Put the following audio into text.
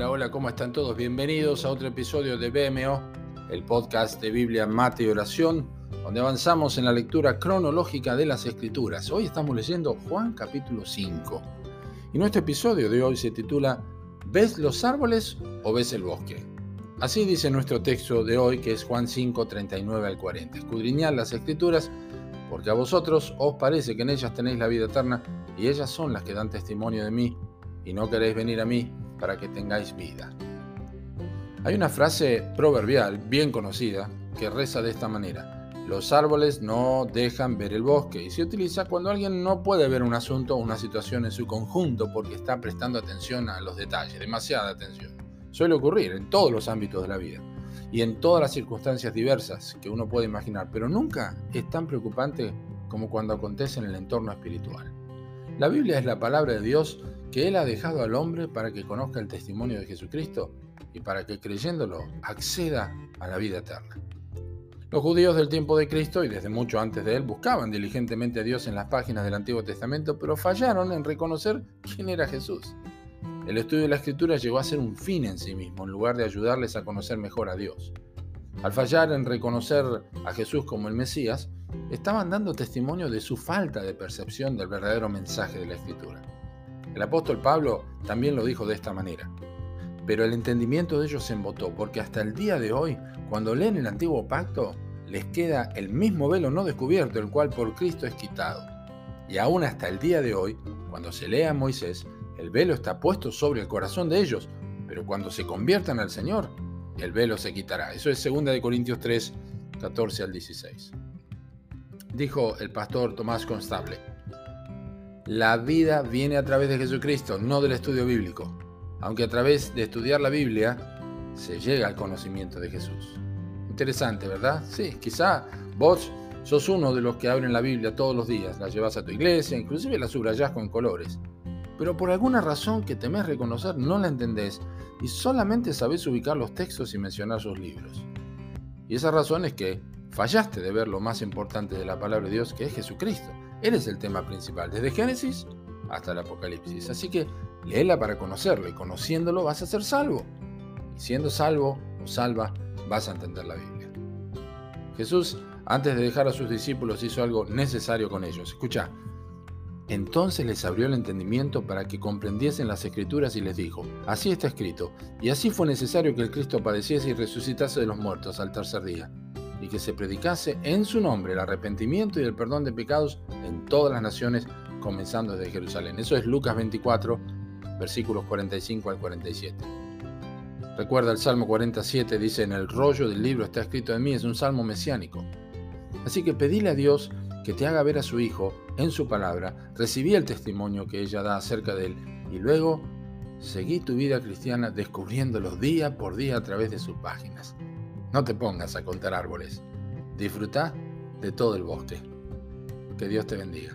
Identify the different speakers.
Speaker 1: Hola, hola, ¿cómo están todos? Bienvenidos a otro episodio de BMO, el podcast de Biblia, Mate y Oración, donde avanzamos en la lectura cronológica de las Escrituras. Hoy estamos leyendo Juan capítulo 5. Y nuestro episodio de hoy se titula ¿Ves los árboles o ves el bosque? Así dice nuestro texto de hoy, que es Juan 5, 39 al 40. Escudriñad las Escrituras, porque a vosotros os parece que en ellas tenéis la vida eterna, y ellas son las que dan testimonio de mí, y no queréis venir a mí para que tengáis vida. Hay una frase proverbial bien conocida que reza de esta manera. Los árboles no dejan ver el bosque y se utiliza cuando alguien no puede ver un asunto o una situación en su conjunto porque está prestando atención a los detalles, demasiada atención. Suele ocurrir en todos los ámbitos de la vida y en todas las circunstancias diversas que uno puede imaginar, pero nunca es tan preocupante como cuando acontece en el entorno espiritual. La Biblia es la palabra de Dios que Él ha dejado al hombre para que conozca el testimonio de Jesucristo y para que creyéndolo acceda a la vida eterna. Los judíos del tiempo de Cristo y desde mucho antes de Él buscaban diligentemente a Dios en las páginas del Antiguo Testamento, pero fallaron en reconocer quién era Jesús. El estudio de la Escritura llegó a ser un fin en sí mismo, en lugar de ayudarles a conocer mejor a Dios. Al fallar en reconocer a Jesús como el Mesías, estaban dando testimonio de su falta de percepción del verdadero mensaje de la Escritura. El apóstol Pablo también lo dijo de esta manera. Pero el entendimiento de ellos se embotó, porque hasta el día de hoy, cuando leen el antiguo pacto, les queda el mismo velo no descubierto, el cual por Cristo es quitado. Y aún hasta el día de hoy, cuando se lea a Moisés, el velo está puesto sobre el corazón de ellos, pero cuando se conviertan al Señor, el velo se quitará. Eso es 2 Corintios 3, 14 al 16. Dijo el pastor Tomás Constable, la vida viene a través de Jesucristo, no del estudio bíblico, aunque a través de estudiar la Biblia se llega al conocimiento de Jesús. Interesante, ¿verdad? Sí, quizá vos sos uno de los que abren la Biblia todos los días, la llevas a tu iglesia, inclusive la subrayás con colores. Pero por alguna razón que temés reconocer no la entendés y solamente sabés ubicar los textos y mencionar sus libros. Y esa razón es que fallaste de ver lo más importante de la palabra de Dios, que es Jesucristo. Él es el tema principal, desde Génesis hasta el Apocalipsis. Así que léela para conocerlo y conociéndolo vas a ser salvo. Y siendo salvo o salva, vas a entender la Biblia. Jesús, antes de dejar a sus discípulos, hizo algo necesario con ellos. Escucha. Entonces les abrió el entendimiento para que comprendiesen las escrituras y les dijo, así está escrito, y así fue necesario que el Cristo padeciese y resucitase de los muertos al tercer día y que se predicase en su nombre el arrepentimiento y el perdón de pecados en todas las naciones, comenzando desde Jerusalén. Eso es Lucas 24, versículos 45 al 47. Recuerda el Salmo 47, dice, en el rollo del libro está escrito de mí, es un salmo mesiánico. Así que pedile a Dios que te haga ver a su Hijo en su palabra, recibí el testimonio que ella da acerca de él y luego seguí tu vida cristiana descubriéndolos día por día a través de sus páginas. No te pongas a contar árboles. Disfruta de todo el bosque. Que Dios te bendiga.